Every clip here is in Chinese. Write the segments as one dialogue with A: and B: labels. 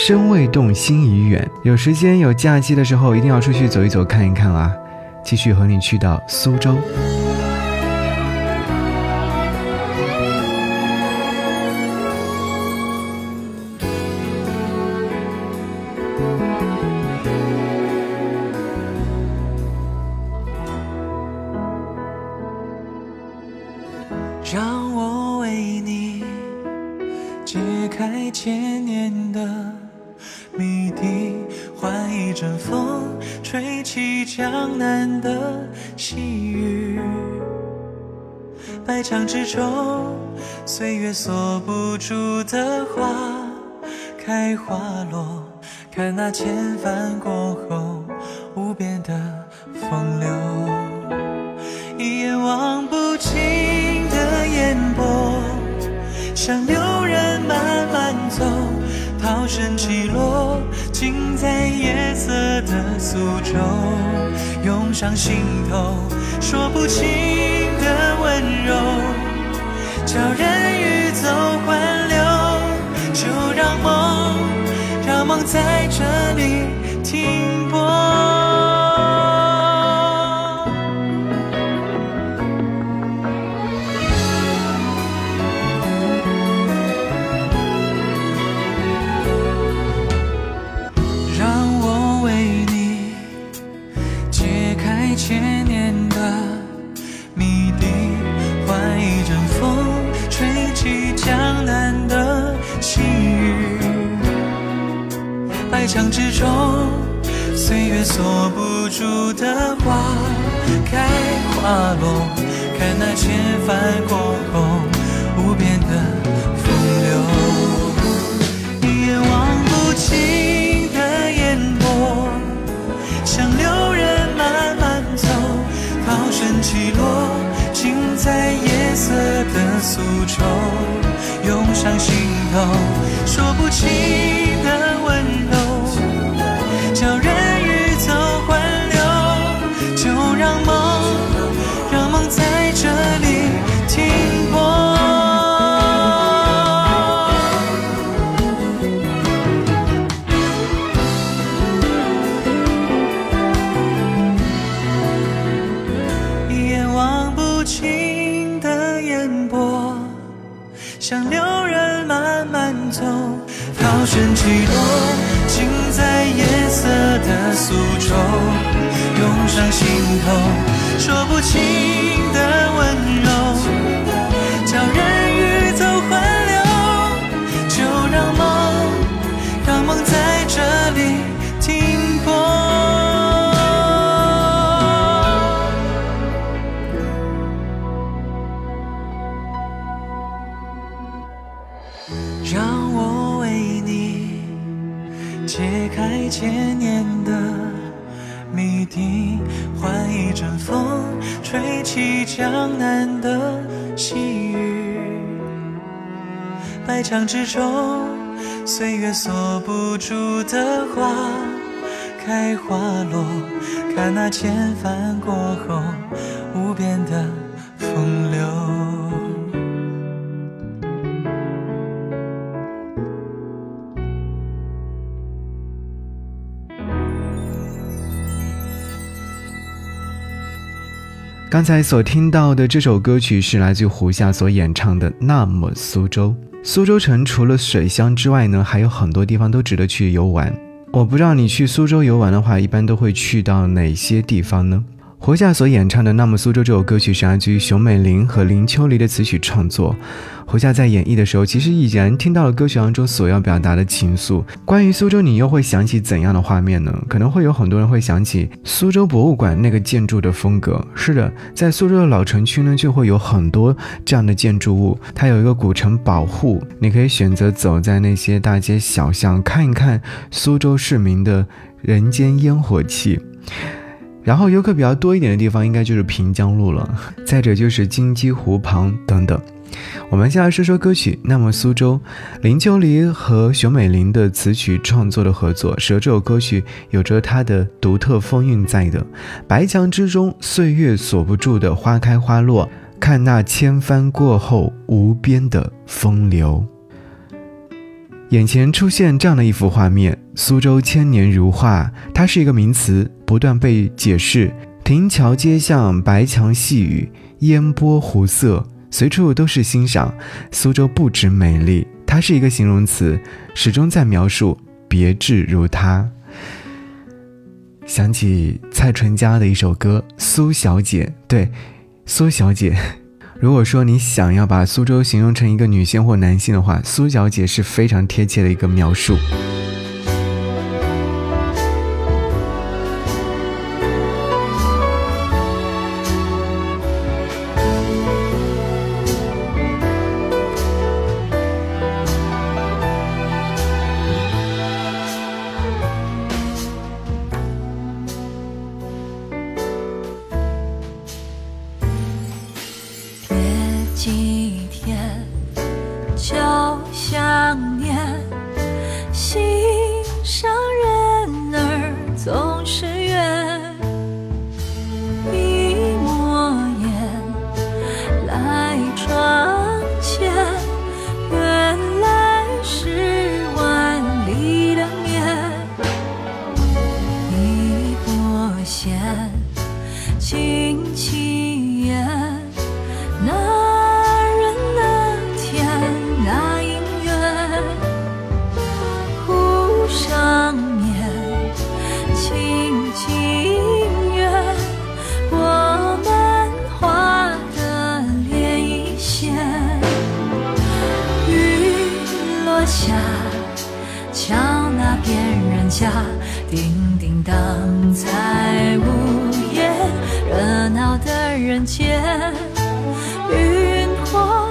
A: 身未动，心已远。有时间有假期的时候，一定要出去走一走，看一看啊！继续和你去到苏州。
B: 岁月锁不住的花开花落，看那千帆过后无边的风流，一眼望不尽的。烟波像流人慢慢走，涛声起落，尽在夜色的苏州，涌上心头，说不清的温柔，叫人欲走还留。就让梦，让梦在这里停忧愁，涌上心头，说不清。留人慢慢走，涛声起落，尽在夜色的苏州，涌上心头，说不清。你，换一阵风，吹起江南的细雨。百墙之中，岁月锁不住的花开花落，看那千帆过后无边的风流。
A: 刚才所听到的这首歌曲是来自胡夏所演唱的《那么苏州》。苏州城除了水乡之外呢，还有很多地方都值得去游玩。我不知道你去苏州游玩的话，一般都会去到哪些地方呢？胡夏所演唱的《那么苏州》这首歌曲是来自于熊美玲和林秋离的词曲创作。胡夏在演绎的时候，其实已然听到了歌曲当中所要表达的情愫。关于苏州，你又会想起怎样的画面呢？可能会有很多人会想起苏州博物馆那个建筑的风格。是的，在苏州的老城区呢，就会有很多这样的建筑物，它有一个古城保护，你可以选择走在那些大街小巷，看一看苏州市民的人间烟火气。然后游客比较多一点的地方，应该就是平江路了。再者就是金鸡湖旁等等。我们先来说说歌曲《那么苏州》，林秋离和熊美玲的词曲创作的合作，使得这首歌曲有着它的独特风韵在的。白墙之中，岁月锁不住的花开花落，看那千帆过后无边的风流。眼前出现这样的一幅画面：苏州千年如画，它是一个名词，不断被解释。亭桥街巷，白墙细雨，烟波湖色，随处都是欣赏。苏州不止美丽，它是一个形容词，始终在描述别致如它。想起蔡淳佳的一首歌《苏小姐》，对，苏小姐。如果说你想要把苏州形容成一个女性或男性的话，苏小姐是非常贴切的一个描述。
B: 下叮叮当，在午夜，热闹的人间，云破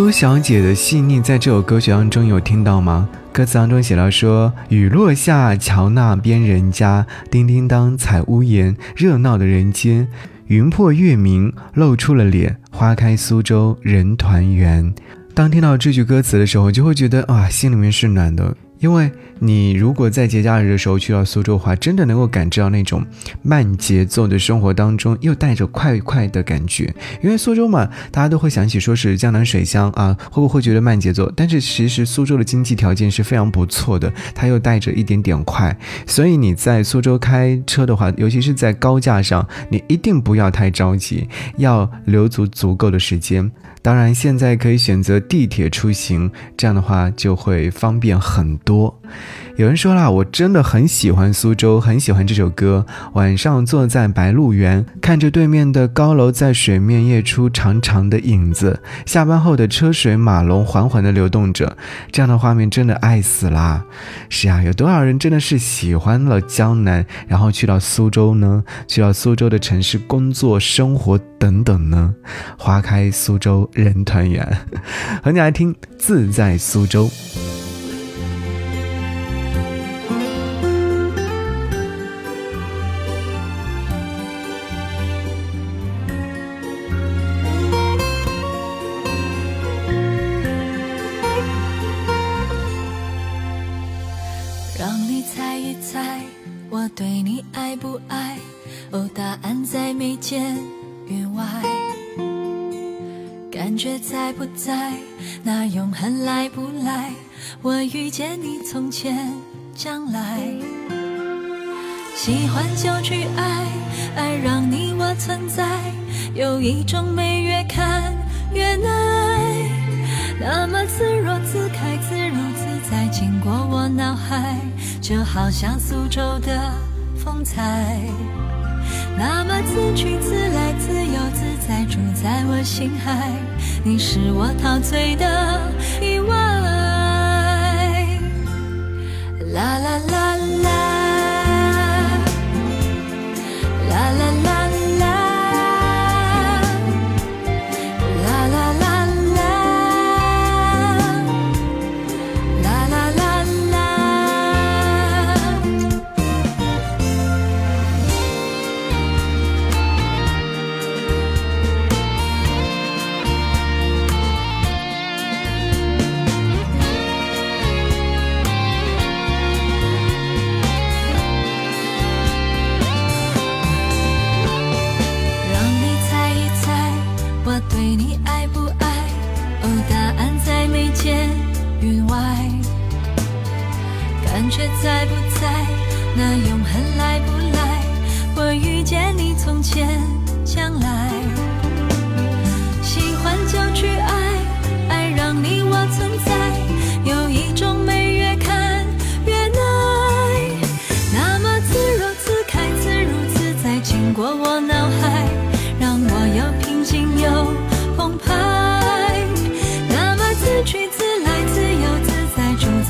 B: 苏
A: 小姐的细腻在这首歌曲当中有听到吗？歌词当中写到说：“雨落下，桥那边人家，叮叮当踩屋檐，热闹的人间，云破月明，露出了脸，花开苏州人团圆。”当听到这句歌词的时候，就会觉得啊，心里面是暖的。因为你如果在节假日的时候去到苏州的话，真的能够感知到那种慢节奏的生活当中，又带着快快的感觉。因为苏州嘛，大家都会想起说是江南水乡啊，会不会觉得慢节奏？但是其实苏州的经济条件是非常不错的，它又带着一点点快，所以你在苏州开车的话，尤其是在高架上，你一定不要太着急，要留足足够的时间。当然，现在可以选择地铁出行，这样的话就会方便很多。有人说啦，我真的很喜欢苏州，很喜欢这首歌。晚上坐在白鹿原，看着对面的高楼在水面映出长长的影子，下班后的车水马龙缓缓地流动着，这样的画面真的爱死啦！是啊，有多少人真的是喜欢了江南，然后去到苏州呢？去到苏州的城市工作、生活等等呢？花开苏州，人团圆。和你来听《自在苏州》。
B: 对你爱不爱？哦，答案在眉间云外感觉在不在？那永恒来不来？我遇见你，从前、将来。喜欢就去爱，爱让你我存在。有一种美，越看越爱，那么自若自开，自如自在，经过我脑海，就好像苏州的风采。那么自去自来，自由自在，住在我心海。你是我陶醉的意外。啦啦啦啦。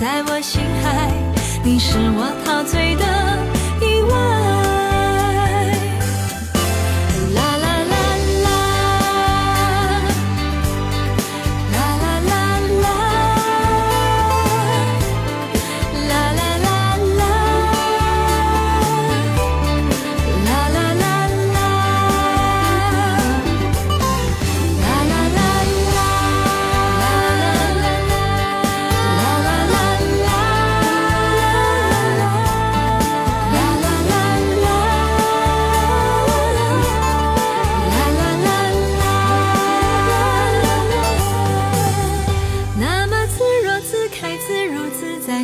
B: 在我心海你是我陶醉的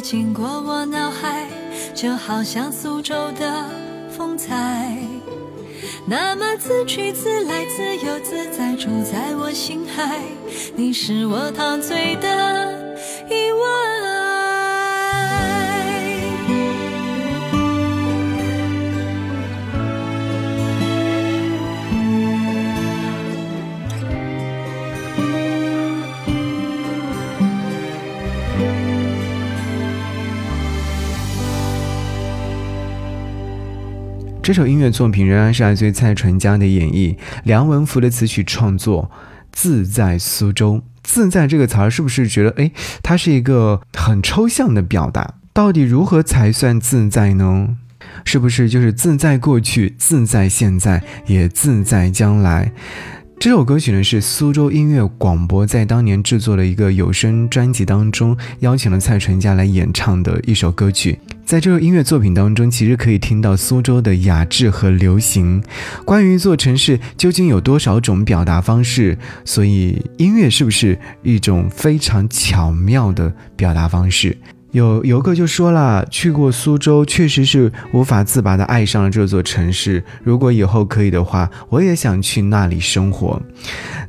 B: 经过我脑海就好像苏州的风采，那么自去自来，自由自在，住在我心海。你是我陶醉的意外。
A: 这首音乐作品仍然是来自于蔡淳佳的演绎，梁文福的词曲创作，《自在苏州》。自在这个词儿是不是觉得，哎，它是一个很抽象的表达？到底如何才算自在呢？是不是就是自在过去，自在现在，也自在将来？这首歌曲呢是苏州音乐广播在当年制作的一个有声专辑当中邀请了蔡淳佳来演唱的一首歌曲。在这个音乐作品当中，其实可以听到苏州的雅致和流行。关于一座城市究竟有多少种表达方式，所以音乐是不是一种非常巧妙的表达方式？有游客就说了，去过苏州，确实是无法自拔的爱上了这座城市。如果以后可以的话，我也想去那里生活。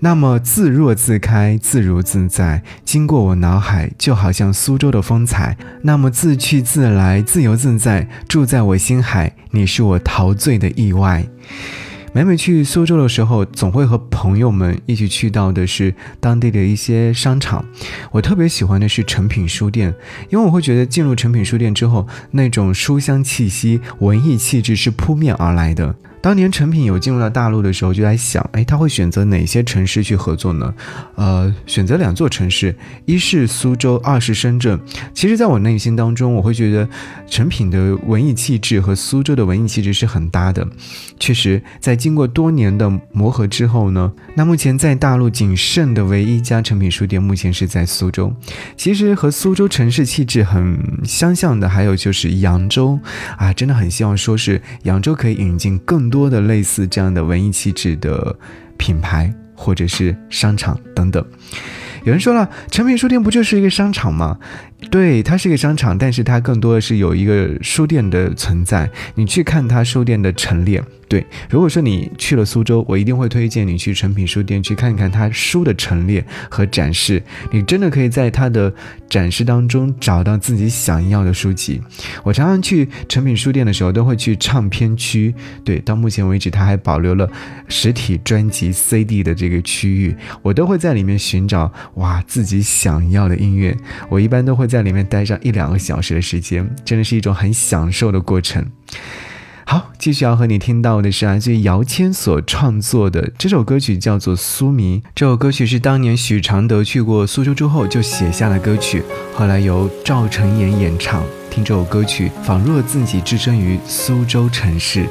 A: 那么自若自开，自如自在，经过我脑海，就好像苏州的风采。那么自去自来，自由自在，住在我心海，你是我陶醉的意外。每每去苏州的时候，总会和朋友们一起去到的是当地的一些商场。我特别喜欢的是诚品书店，因为我会觉得进入诚品书店之后，那种书香气息、文艺气质是扑面而来的。当年成品有进入到大陆的时候，就在想，哎，他会选择哪些城市去合作呢？呃，选择两座城市，一是苏州，二是深圳。其实，在我内心当中，我会觉得成品的文艺气质和苏州的文艺气质是很搭的。确实，在经过多年的磨合之后呢，那目前在大陆仅剩的唯一一家成品书店，目前是在苏州。其实和苏州城市气质很相像的，还有就是扬州啊，真的很希望说是扬州可以引进更。多的类似这样的文艺气质的品牌，或者是商场等等。有人说了，诚品书店不就是一个商场吗？对，它是一个商场，但是它更多的是有一个书店的存在。你去看它书店的陈列。对，如果说你去了苏州，我一定会推荐你去诚品书店去看看它书的陈列和展示。你真的可以在它的展示当中找到自己想要的书籍。我常常去诚品书店的时候，都会去唱片区。对，到目前为止，它还保留了实体专辑 CD 的这个区域，我都会在里面寻找哇自己想要的音乐。我一般都会在里面待上一两个小时的时间，真的是一种很享受的过程。好，继续要和你听到的是来自于姚谦所创作的这首歌曲，叫做《苏迷》。这首歌曲是当年许常德去过苏州之后就写下的歌曲，后来由赵晨妍演唱。听这首歌曲，仿若自己置身于苏州城市。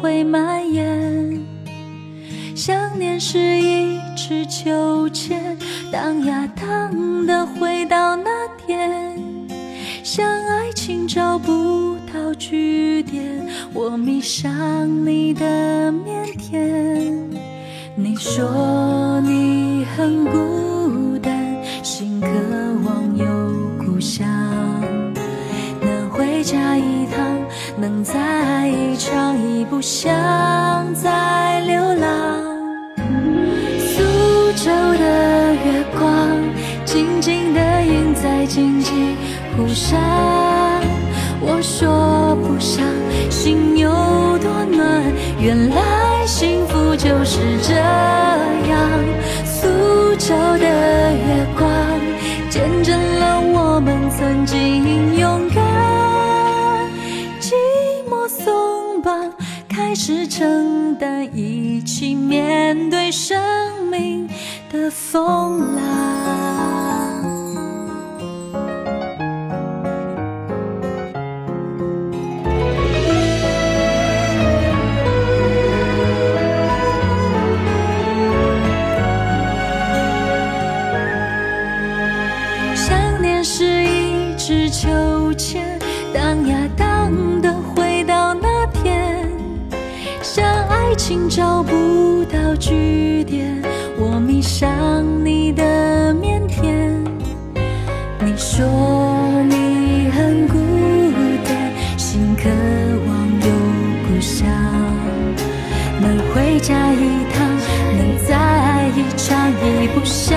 B: 会蔓延。想念是一只秋千，荡呀荡的回到那天。像爱情找不到句点，我迷上你的腼腆。你说你很孤能再一场，已不想再流浪。苏州的月光，静静的映在荆棘湖上，我说不上心有多暖，原来。幸福就是这样，苏州的月光见证了我们曾是承担，一起面对生命的风浪。心找不到句点，我迷上你的腼腆。你说你很孤单，心渴望有故乡，能回家一趟，能再爱一场，已不想